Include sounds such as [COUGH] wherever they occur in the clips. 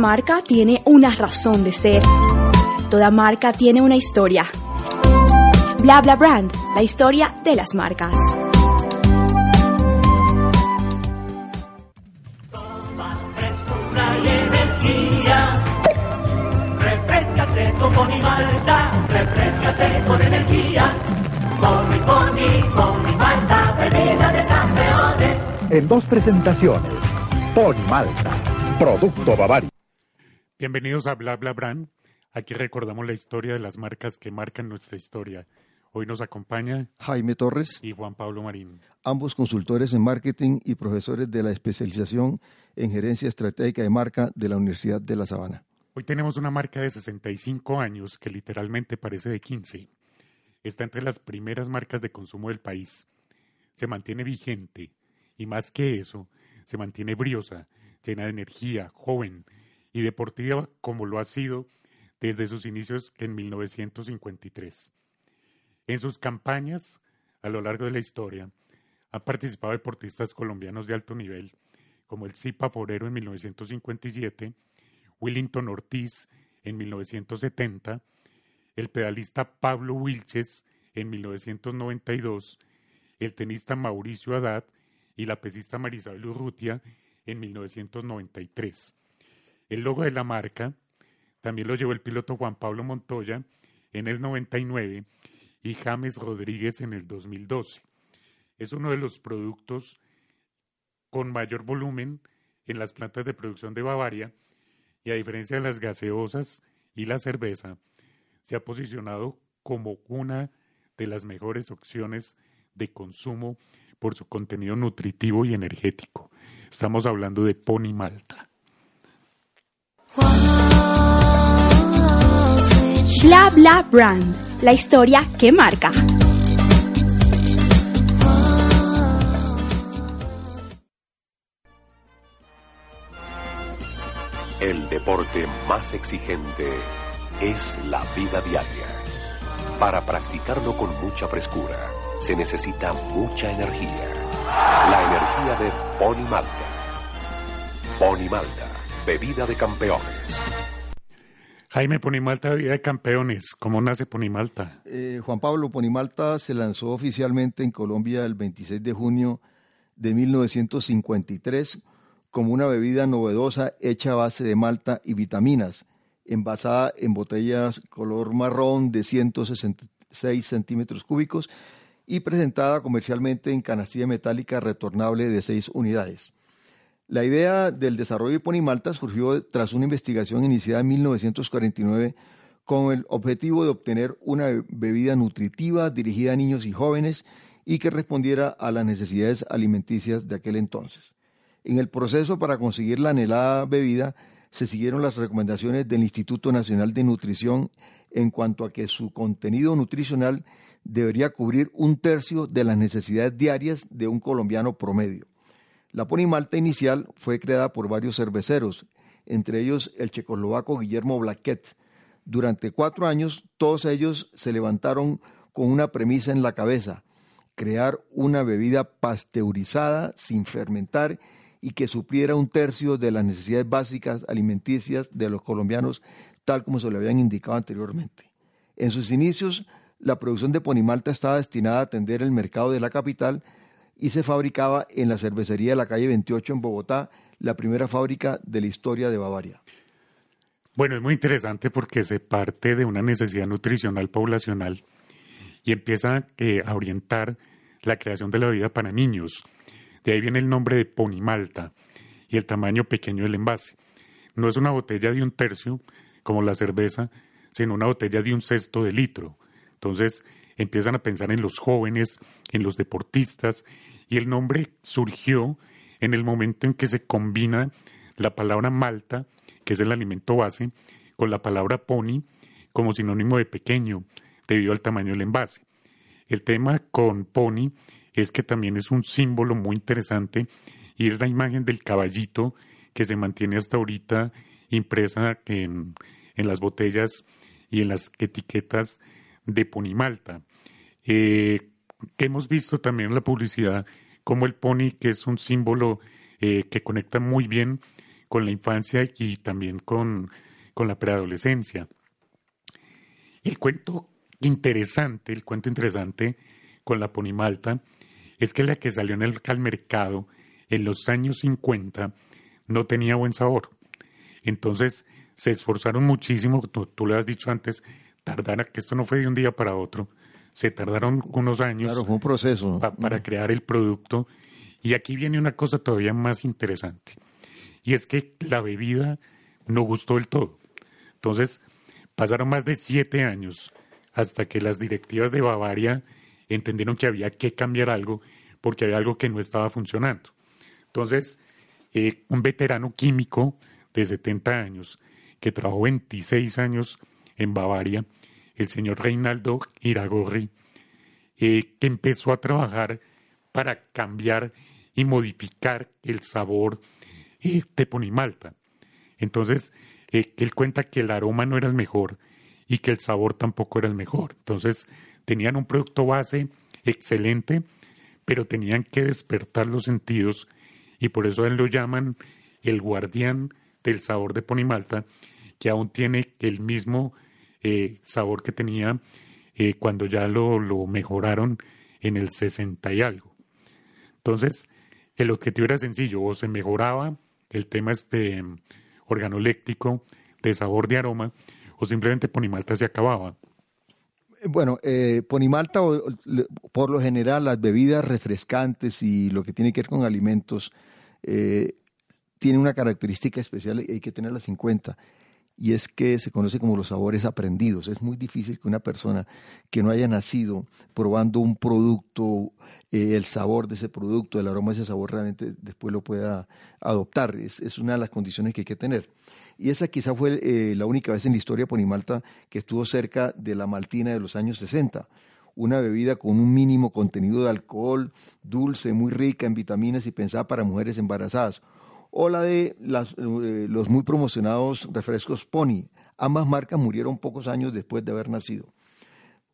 marca tiene una razón de ser. Toda marca tiene una historia. Bla bla brand, la historia de las marcas. frescura y energía. Refrescate con Boni Malta, refrescate con energía. Boni, Boni, Boni Malta, bebida de campeones. En dos presentaciones, Pony Malta, producto Bavaria. Bienvenidos a Bla Bla Brand. Aquí recordamos la historia de las marcas que marcan nuestra historia. Hoy nos acompaña Jaime Torres, y Juan Pablo Marín. ambos consultores en marketing y profesores de la especialización en gerencia estratégica de marca de la Universidad de La Sabana. Hoy tenemos una marca de 65 años que literalmente parece de 15. Está entre las primeras marcas de consumo del país. Se mantiene vigente y más que eso, se mantiene briosa, llena de energía, joven y deportiva como lo ha sido desde sus inicios en 1953. En sus campañas, a lo largo de la historia, han participado deportistas colombianos de alto nivel, como el Zipa Forero en 1957, Willington Ortiz en 1970, el pedalista Pablo Wilches en 1992, el tenista Mauricio Haddad y la pesista Marisabel Urrutia en 1993. El logo de la marca también lo llevó el piloto Juan Pablo Montoya en el 99 y James Rodríguez en el 2012. Es uno de los productos con mayor volumen en las plantas de producción de Bavaria y a diferencia de las gaseosas y la cerveza, se ha posicionado como una de las mejores opciones de consumo por su contenido nutritivo y energético. Estamos hablando de Pony Malta. Bla bla brand, la historia que marca. El deporte más exigente es la vida diaria. Para practicarlo con mucha frescura, se necesita mucha energía. La energía de Pony Malta. Pony Malta, bebida de campeones. Jaime Pony Malta, vida de campeones. ¿Cómo nace Pony Malta? Eh, Juan Pablo Ponimalta se lanzó oficialmente en Colombia el 26 de junio de 1953 como una bebida novedosa hecha a base de malta y vitaminas, envasada en botellas color marrón de 166 centímetros cúbicos y presentada comercialmente en canastilla metálica retornable de 6 unidades. La idea del desarrollo de Ponimalta surgió tras una investigación iniciada en 1949 con el objetivo de obtener una bebida nutritiva dirigida a niños y jóvenes y que respondiera a las necesidades alimenticias de aquel entonces. En el proceso para conseguir la anhelada bebida se siguieron las recomendaciones del Instituto Nacional de Nutrición en cuanto a que su contenido nutricional debería cubrir un tercio de las necesidades diarias de un colombiano promedio. La Ponimalta inicial fue creada por varios cerveceros, entre ellos el checoslovaco Guillermo Blaquet. Durante cuatro años, todos ellos se levantaron con una premisa en la cabeza, crear una bebida pasteurizada, sin fermentar y que supliera un tercio de las necesidades básicas alimenticias de los colombianos, tal como se le habían indicado anteriormente. En sus inicios, la producción de Ponimalta estaba destinada a atender el mercado de la capital y se fabricaba en la cervecería de la calle 28 en Bogotá, la primera fábrica de la historia de Bavaria. Bueno, es muy interesante porque se parte de una necesidad nutricional poblacional y empieza eh, a orientar la creación de la bebida para niños. De ahí viene el nombre de Pony Malta y el tamaño pequeño del envase. No es una botella de un tercio como la cerveza, sino una botella de un sexto de litro. Entonces empiezan a pensar en los jóvenes, en los deportistas, y el nombre surgió en el momento en que se combina la palabra malta, que es el alimento base, con la palabra pony como sinónimo de pequeño, debido al tamaño del envase. El tema con pony es que también es un símbolo muy interesante y es la imagen del caballito que se mantiene hasta ahorita impresa en, en las botellas y en las etiquetas de Pony Malta. Eh, hemos visto también en la publicidad como el pony, que es un símbolo eh, que conecta muy bien con la infancia y también con, con la preadolescencia. El cuento interesante, el cuento interesante con la Pony Malta es que la que salió en el, al mercado en los años 50 no tenía buen sabor. Entonces se esforzaron muchísimo, tú, tú le has dicho antes, tardara, que esto no fue de un día para otro, se tardaron unos años Claro, fue un proceso. pa- para crear el producto. Y aquí viene una cosa todavía más interesante. Y es que la bebida no gustó del todo. Entonces, pasaron más de siete años hasta que las directivas de Bavaria entendieron que había que cambiar algo porque había algo que no estaba funcionando. Entonces, eh, un veterano químico de 70 años que trabajó 26 años en Bavaria, el señor Reinaldo Iragorri, eh, que empezó a trabajar para cambiar y modificar el sabor eh, de Ponimalta. Entonces, eh, él cuenta que el aroma no era el mejor y que el sabor tampoco era el mejor. Entonces, tenían un producto base excelente, pero tenían que despertar los sentidos y por eso él lo llaman el guardián del sabor de Ponimalta, que aún tiene el mismo eh, sabor que tenía eh, cuando ya lo, lo mejoraron en el 60 y algo. Entonces, el objetivo era sencillo, o se mejoraba el tema este, organoléctico de sabor de aroma, o simplemente Ponimalta se acababa. Bueno, eh, Ponimalta, por lo general, las bebidas refrescantes y lo que tiene que ver con alimentos, eh, tiene una característica especial y hay que tenerlas en cuenta. Y es que se conoce como los sabores aprendidos. Es muy difícil que una persona que no haya nacido probando un producto, eh, el sabor de ese producto, el aroma de ese sabor, realmente después lo pueda adoptar. Es, una de las condiciones que hay que tener. Y esa quizá fue eh, la única vez en la historia Ponimalta que estuvo cerca de la maltina de los años 60. Una bebida con un mínimo contenido de alcohol, dulce, muy rica en vitaminas y pensada para mujeres embarazadas. O la de eh, los muy promocionados refrescos Pony. Ambas marcas murieron pocos años después de haber nacido.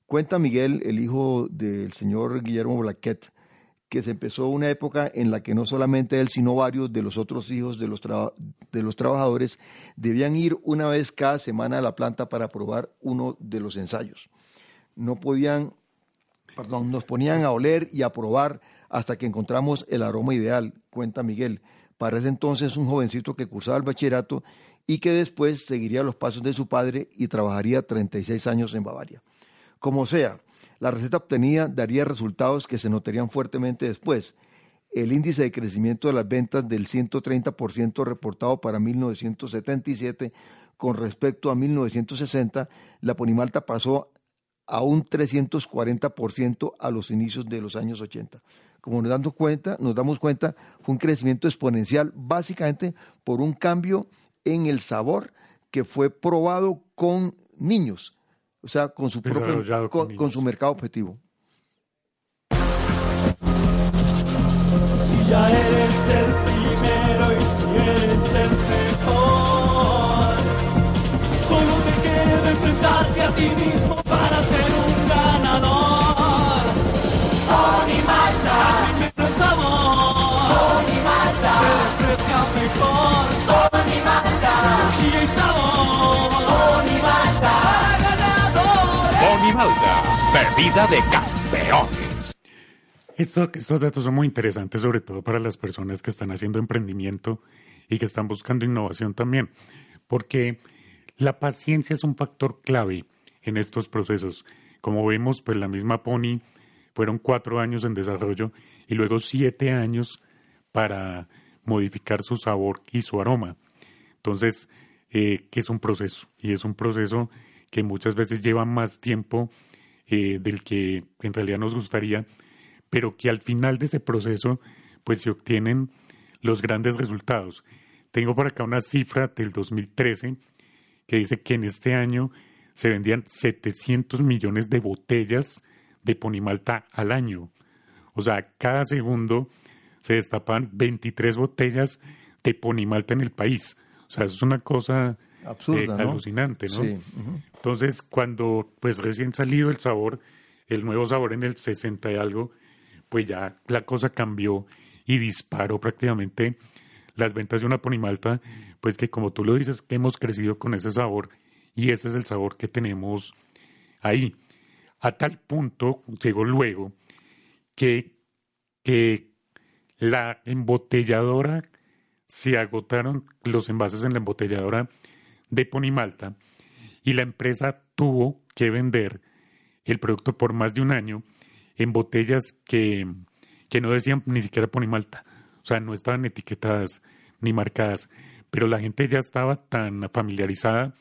Cuenta Miguel, el hijo del señor Guillermo Blaquet, que se empezó una época en la que no solamente él, sino varios de los otros hijos de los, de los trabajadores debían ir una vez cada semana a la planta para probar uno de los ensayos. No podían, perdón, nos ponían a oler y a probar hasta que encontramos el aroma ideal, cuenta Miguel. Para ese entonces un jovencito que cursaba el bachillerato y que después seguiría los pasos de su padre y trabajaría 36 años en Bavaria. Como sea, la receta obtenida daría resultados que se notarían fuertemente después. El índice de crecimiento de las ventas del 130% reportado para 1977 con respecto a 1960, la Ponimalta pasó a un 340% a los inicios de los años 80. Como nos damos cuenta, nos damos cuenta, fue un crecimiento exponencial básicamente por un cambio en el sabor que fue probado con niños, o sea, con su propio con con, con su mercado objetivo. Si ya eres el primero y si eres el mejor, solo te queda enfrentarte a ti mismo para Malta, bebida de campeones. Esto- estos datos son muy interesantes, sobre todo para las personas que están haciendo emprendimiento y que están buscando innovación también, porque la paciencia es un factor clave en estos procesos. Como vemos, pues la misma Pony fueron cuatro años en desarrollo y luego siete años para modificar su sabor y su aroma. Entonces, eh, es un proceso y es un proceso que muchas veces llevan más tiempo eh, del que en realidad nos gustaría, pero que al final de ese proceso pues se obtienen los grandes resultados. Tengo por acá una cifra del 2013 que dice que en este año se vendían 700 millones de botellas de ponimalta al año. O sea, cada segundo se destapan 23 botellas de ponimalta en el país. O sea, eso es una cosa Absurda, eh, ¿no? alucinante, ¿no? Sí. Entonces, cuando pues recién salido el sabor, el nuevo sabor en el 60 y algo, pues ya la cosa cambió y disparó prácticamente las ventas de una ponimalta, pues que como tú lo dices, hemos crecido con ese sabor y ese es el sabor que tenemos ahí. A tal punto llegó luego que, que la embotelladora se agotaron los envases en la embotelladora de Ponimalta y la empresa tuvo que vender el producto por más de un año en botellas que, que no decían ni siquiera Ponimalta, o sea, no estaban etiquetadas ni marcadas, pero la gente ya estaba tan familiarizada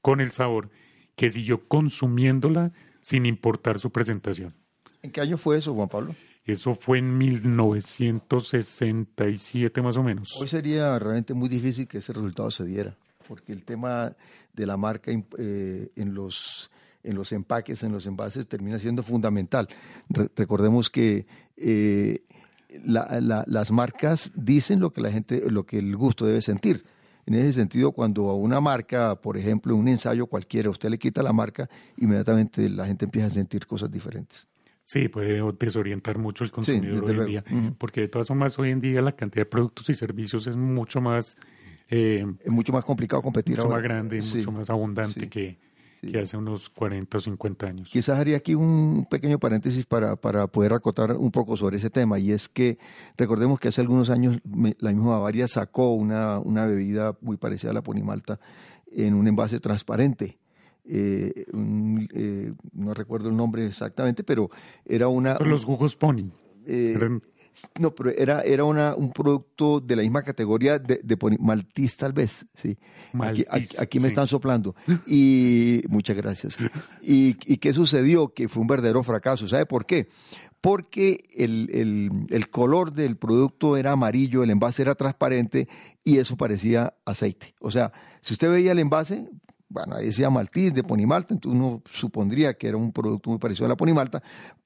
con el sabor que siguió consumiéndola sin importar su presentación. ¿En qué año fue eso, Juan Pablo? Eso fue en 1967 más o menos. Hoy sería realmente muy difícil que ese resultado se diera, porque el tema de la marca eh, en los en los empaques, en los envases, termina siendo fundamental. Re- recordemos que eh, la- la- las marcas dicen lo que la gente, lo que el gusto debe sentir. En ese sentido, cuando a una marca, por ejemplo, un ensayo cualquiera, usted le quita la marca, inmediatamente la gente empieza a sentir cosas diferentes. Sí, puede desorientar mucho el consumidor desde hoy en día, porque de todas formas hoy en día la cantidad de productos y servicios es mucho más, eh, Es mucho más complicado competir mucho ahora. más grande, Sí, mucho más abundante sí. que, Sí. que hace unos 40 o 50 años. Quizás haría aquí un pequeño paréntesis para, para poder acotar un poco sobre ese tema, y es que recordemos que hace algunos años la misma Bavaria sacó una, una bebida muy parecida a la ponimalta en un envase transparente. Eh, un, eh, no recuerdo el nombre exactamente, pero era una... Los jugos Pony. eh, eran- no, pero era, era una, un producto de la misma categoría de, de tal vez, sí. Aquí, aquí- Maltiz, aquí me sí. están soplando. [LAUGHS] Y muchas gracias. ¿Y, y qué sucedió? Que fue un verdadero fracaso. ¿Sabe por qué? Porque el, el- el color del producto era amarillo, el envase era transparente y eso parecía aceite. O sea, si usted veía el envase, bueno, decía Maltiz de Ponimalta, entonces uno supondría que era un producto muy parecido a la Ponimalta,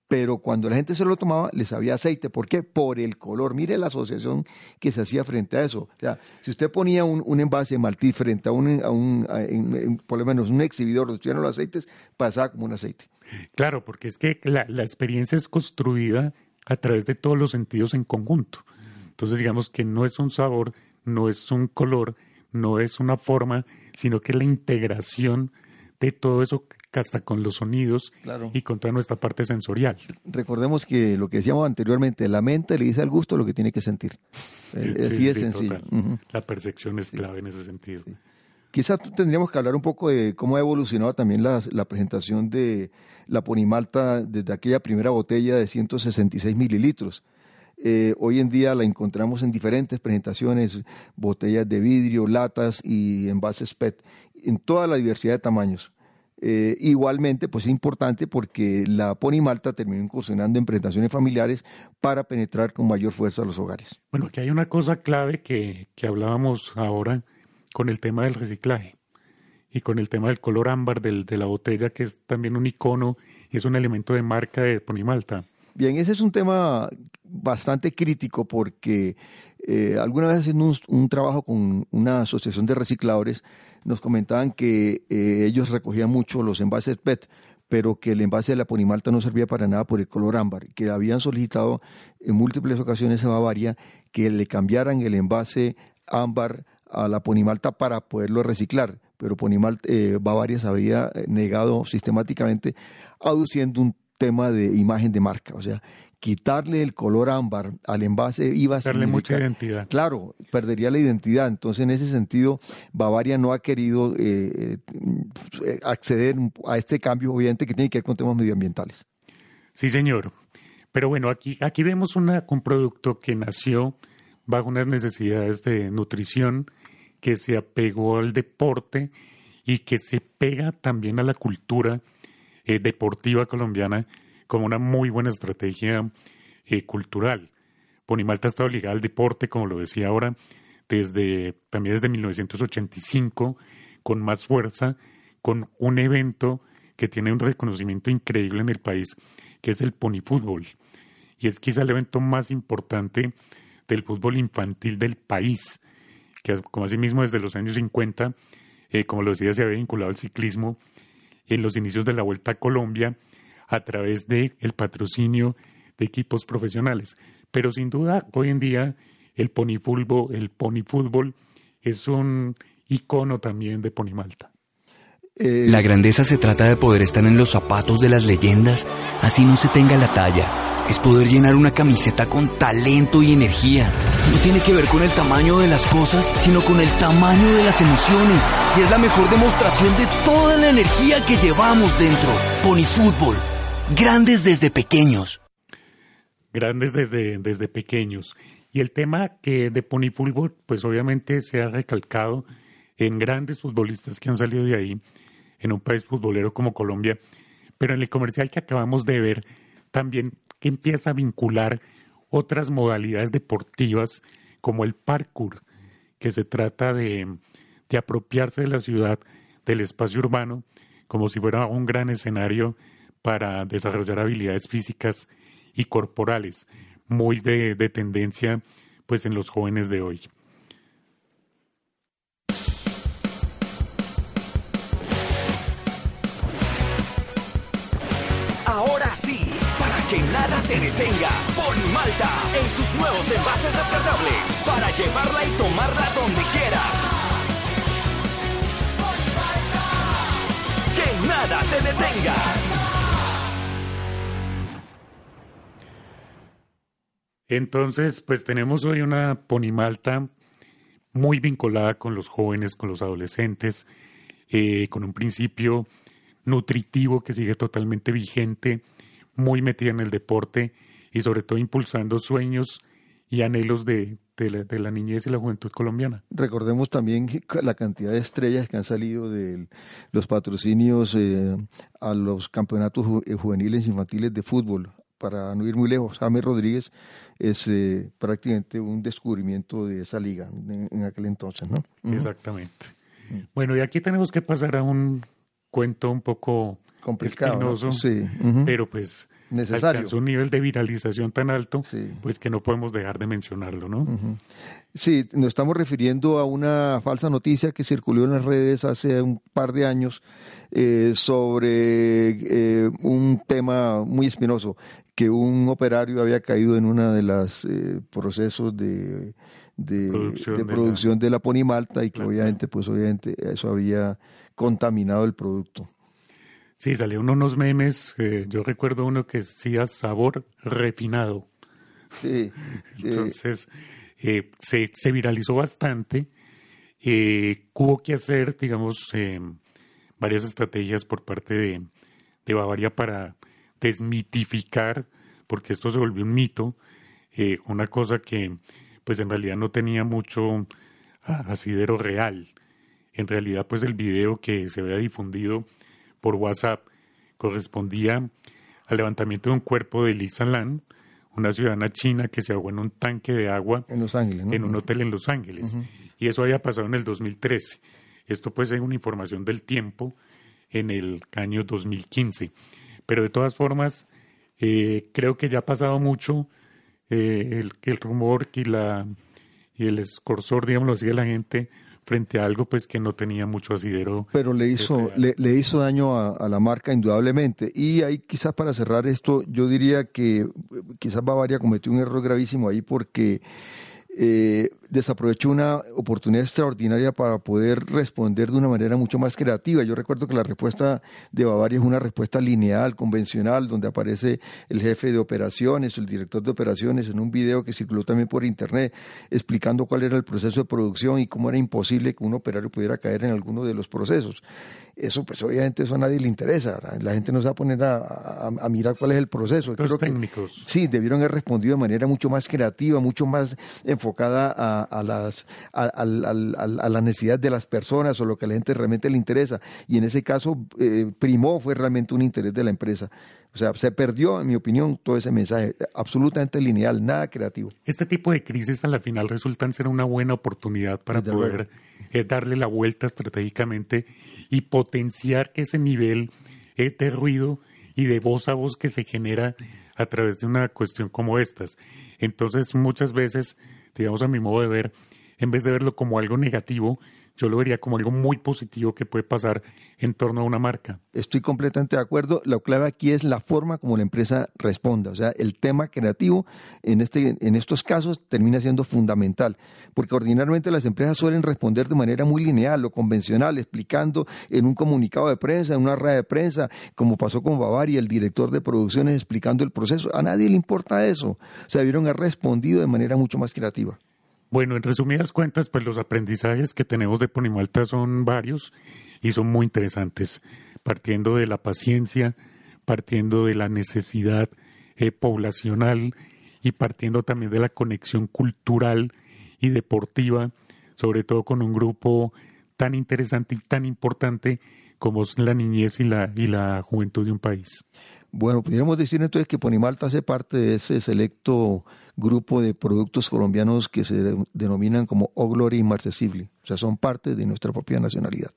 pero cuando la gente se lo tomaba le sabía aceite. ¿Por qué? Por el color. Mire la asociación que se hacía frente a eso. O sea, si usted ponía un, un envase de Maltiz frente a un, a un por lo menos un exhibidor donde estuvieran los aceites, pasaba como un aceite. Claro, porque es que la, la experiencia es construida a través de todos los sentidos en conjunto. Entonces, digamos que no es un sabor, no es un color, no es una forma, sino que es la integración de todo eso hasta con los sonidos Claro. y con toda nuestra parte sensorial. Recordemos que lo que decíamos anteriormente, la mente le dice al gusto lo que tiene que sentir. Eh, Sí, así sí, es sí, sencillo. La percepción es clave en ese sentido. Quizás tendríamos que hablar un poco de cómo ha evolucionado también la, la presentación de la Ponimalta desde aquella primera botella de 166 mililitros. Eh, hoy en día la encontramos en diferentes presentaciones, botellas de vidrio, latas y envases PET, en toda la diversidad de tamaños. Eh, igualmente, pues es importante porque la Ponimalta terminó incursionando en presentaciones familiares para penetrar con mayor fuerza a los hogares. Bueno, aquí hay una cosa clave que, que hablábamos ahora con el tema del reciclaje y con el tema del color ámbar del, de la botella, que es también un icono y es un elemento de marca de Ponimalta. Bien, ese es un tema bastante crítico porque eh, alguna vez haciendo un, trabajo con una asociación de recicladores nos comentaban que eh, ellos recogían mucho los envases PET, pero que el envase de la Ponimalta no servía para nada por el color ámbar, que habían solicitado en múltiples ocasiones a Bavaria que le cambiaran el envase ámbar a la Ponimalta para poderlo reciclar, pero Ponimalta, eh, Bavaria se había negado sistemáticamente, aduciendo un tema de imagen de marca, o sea, quitarle el color ámbar al envase iba a Darle mucha identidad. Claro, perdería la identidad. Entonces, en ese sentido, Bavaria no ha querido eh, eh, acceder a este cambio, obviamente, que tiene que ver con temas medioambientales. Sí, señor. Pero bueno, aquí, aquí vemos una, un producto que nació bajo unas necesidades de nutrición, que se apegó al deporte y que se pega también a la cultura eh, deportiva colombiana como una muy buena estrategia eh, cultural. Ponimalta ha estado ligada al deporte, como lo decía ahora, desde también desde 1985, con más fuerza, con un evento que tiene un reconocimiento increíble en el país, que es el ponifútbol. Y es quizá el evento más importante del fútbol infantil del país, que como mismo desde los años 50, eh, como lo decía, se había vinculado al ciclismo en los inicios de la Vuelta a Colombia a través del el patrocinio de equipos profesionales. Pero sin duda, hoy en día, el ponifútbol, el ponifútbol es un icono también de Ponimalta. Eh, la grandeza se trata de poder estar en los zapatos de las leyendas, así no se tenga la talla. Es poder llenar una camiseta con talento y energía. No tiene que ver con el tamaño de las cosas, sino con el tamaño de las emociones. Y es la mejor demostración de toda la energía que llevamos dentro. Pony Fútbol. Grandes desde pequeños. Grandes desde, desde pequeños. Y el tema que de Pony Fútbol, pues obviamente se ha recalcado en grandes futbolistas que han salido de ahí, en un país futbolero como Colombia. Pero en el comercial que acabamos de ver, también empieza a vincular otras modalidades deportivas como el parkour, que se trata de, de apropiarse de la ciudad, del espacio urbano, como si fuera un gran escenario para desarrollar habilidades físicas y corporales, muy de, de tendencia pues en los jóvenes de hoy. Nada te detenga. Pon Malta en sus nuevos envases descartables para llevarla y tomarla donde quieras. Que nada te detenga. Entonces, pues tenemos hoy una Ponimalta muy vinculada con los jóvenes, con los adolescentes, eh, con un principio nutritivo que sigue totalmente vigente muy metida en el deporte y sobre todo impulsando sueños y anhelos de, de, la, niñez y la juventud colombiana. Recordemos también la cantidad de estrellas que han salido de los patrocinios eh, a los campeonatos eh, juveniles infantiles de fútbol. Para no ir muy lejos, James Rodríguez es eh, prácticamente un descubrimiento de esa liga en, aquel entonces, ¿no? Exactamente. Bueno, y aquí tenemos que pasar a un cuento un poco complicado, sí. pero pues Necesario. alcanzó un nivel de viralización tan alto, pues que no podemos dejar de mencionarlo, ¿no? Sí, nos estamos refiriendo a una falsa noticia que circuló en las redes hace un par de años eh, sobre eh, un tema muy espinoso, que un operario había caído en uno de los eh, procesos de, de producción, de, la... ponimalta y que obviamente, pues obviamente eso había contaminado el producto. Sí, salieron unos memes, eh, yo recuerdo uno que decía sabor refinado. Sí. [LAUGHS] Entonces, eh, se, se, viralizó bastante. Eh, hubo que hacer, digamos, varias estrategias por parte de, de, Bavaria para desmitificar, porque esto se volvió un mito, una cosa que pues en realidad no tenía mucho asidero real. En realidad, pues el video que se había difundido por WhatsApp correspondía al levantamiento de un cuerpo de Lisa Lan, una ciudadana china que se ahogó en un tanque de agua en Los Ángeles, en un hotel en Los Ángeles. Y eso había pasado en el 2013. Esto pues es una información del tiempo en el año 2015. Pero de todas formas, eh, creo que ya ha pasado mucho eh, el, el rumor y, la, y el escorsor, digámoslo así, de la gente frente a algo pues que no tenía mucho asidero. Pero le hizo, le, le, hizo daño a, a, la marca indudablemente. Y ahí quizás para cerrar esto, yo diría que quizás Bavaria cometió un error gravísimo ahí porque eh, desaprovechó una oportunidad extraordinaria para poder responder de una manera mucho más creativa. Yo recuerdo que la respuesta de Bavaria es una respuesta lineal, convencional, donde aparece el jefe de operaciones, el director de operaciones, en un video que circuló también por internet, explicando cuál era el proceso de producción y cómo era imposible que un operario pudiera caer en alguno de los procesos. Eso, pues obviamente eso a nadie le interesa. La gente no se va a poner a, mirar cuál es el proceso. Los técnicos. sí, debieron haber respondido de manera mucho más creativa, mucho más enfocada a a, a las, a, a- a- a- a la necesidad de las personas o lo que a la gente realmente le interesa. Y en ese caso, eh, primó fue realmente un interés de la empresa. O sea, se perdió, en mi opinión, todo ese mensaje, absolutamente lineal, nada creativo. Este tipo de crisis a la final resultan ser una buena oportunidad para Desde poder eh, darle la vuelta estratégicamente y potenciar que ese nivel eh, de ruido y de voz a voz que se genera a través de una cuestión como estas. Entonces, muchas veces, digamos a mi modo de ver, en vez de verlo como algo negativo, yo lo vería como algo muy positivo que puede pasar en torno a una marca. Estoy completamente de acuerdo. La clave aquí es la forma como la empresa responda. O sea, el tema creativo en, este, en estos casos termina siendo fundamental, porque ordinariamente las empresas suelen responder de manera muy lineal o convencional, explicando en un comunicado de prensa, en una rueda de prensa, como pasó con Bavaria, el director de producciones explicando el proceso. A nadie le importa eso. O sea, respondido de manera mucho más creativa. Bueno, en resumidas cuentas, pues los aprendizajes que tenemos de Ponimalta son varios y son muy interesantes, partiendo de la paciencia, partiendo de la necesidad eh, poblacional y partiendo también de la conexión cultural y deportiva, sobre todo con un grupo tan interesante y tan importante como es la niñez y la, y la juventud de un país. Bueno, pudiéramos decir entonces que Ponimalta hace parte de ese selecto grupo de productos colombianos que se de- denominan como O Gloria Inmarcesible. O sea, son parte de nuestra propia nacionalidad.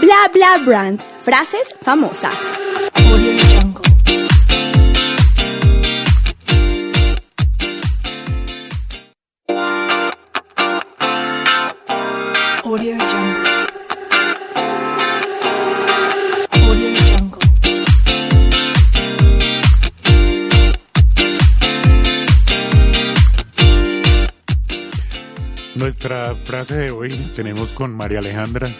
Bla bla brand. Frases famosas. Nuestra frase de hoy la tenemos con María Alejandra.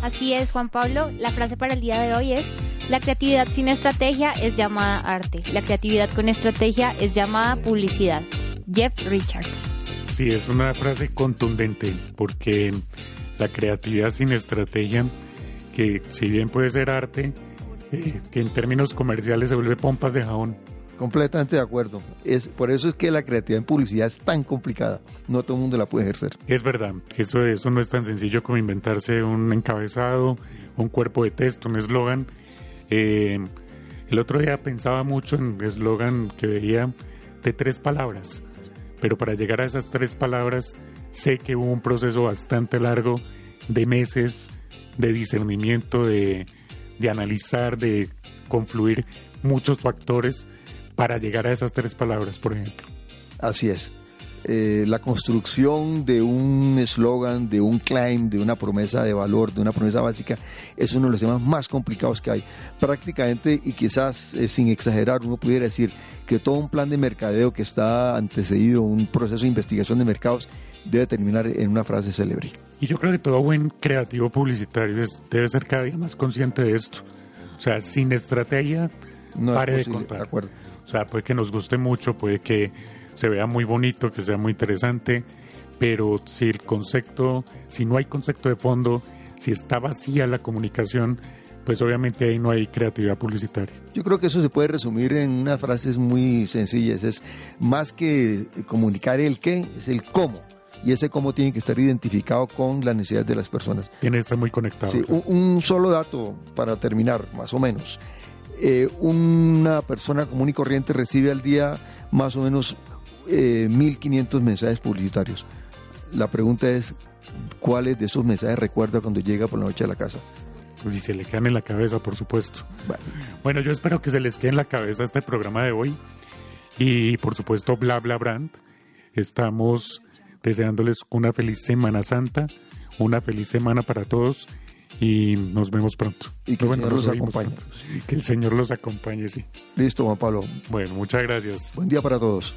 Así es, Juan Pablo. La frase para el día de hoy es, la creatividad sin estrategia es llamada arte. La creatividad con estrategia es llamada publicidad. Jeff Richards. Sí, es una frase contundente, porque la creatividad sin estrategia, que si bien puede ser arte, eh, que en términos comerciales se vuelve pompas de jabón. Completamente de acuerdo. Es, por eso es que la creatividad en publicidad es tan complicada. No todo el mundo la puede ejercer. Es verdad, eso, eso no es tan sencillo como inventarse un encabezado, un cuerpo de texto, un eslogan. Eh, el otro día pensaba mucho en un eslogan que veía de tres palabras, pero para llegar a esas tres palabras sé que hubo un proceso bastante largo de meses de discernimiento, de, de analizar, de confluir muchos factores para llegar a esas tres palabras, por ejemplo. Así es. Eh, la construcción de un eslogan, de un claim, de una promesa de valor, de una promesa básica, es uno de los temas más complicados que hay. Prácticamente, y quizás eh, sin exagerar, uno pudiera decir que todo un plan de mercadeo que está antecedido, un proceso de investigación de mercados, debe terminar en una frase célebre. Y yo creo que todo buen creativo publicitario es- debe ser cada día más consciente de esto. O sea, sin estrategia, No es pare de posible, contar. de acuerdo. O sea, puede que nos guste mucho, puede que se vea muy bonito, que sea muy interesante, pero si el concepto, si no hay concepto de fondo, si está vacía la comunicación, pues obviamente ahí no hay creatividad publicitaria. Yo creo que eso se puede resumir en unas frases muy sencillas. Es más que comunicar el qué, es el cómo. Y ese cómo tiene que estar identificado con las necesidades de las personas. Tiene que estar muy conectado. Sí, un, un solo dato para terminar, más o menos. Eh, una persona común y corriente recibe al día más o menos eh, 1.500 mensajes publicitarios. La pregunta es, ¿cuáles de esos mensajes recuerda cuando llega por la noche a la casa? Pues si se le quedan en la cabeza, por supuesto. Bueno, yo espero que se les quede en la cabeza este programa de hoy. Y por supuesto, Bla Bla Brand. Estamos deseándoles una feliz Semana Santa, una feliz semana para todos y nos vemos pronto. Y que el Bueno, Señor nos los acompañe. pronto. Que el Señor los acompañe, sí. Listo, Juan Pablo. Bueno, muchas gracias. Buen día para todos.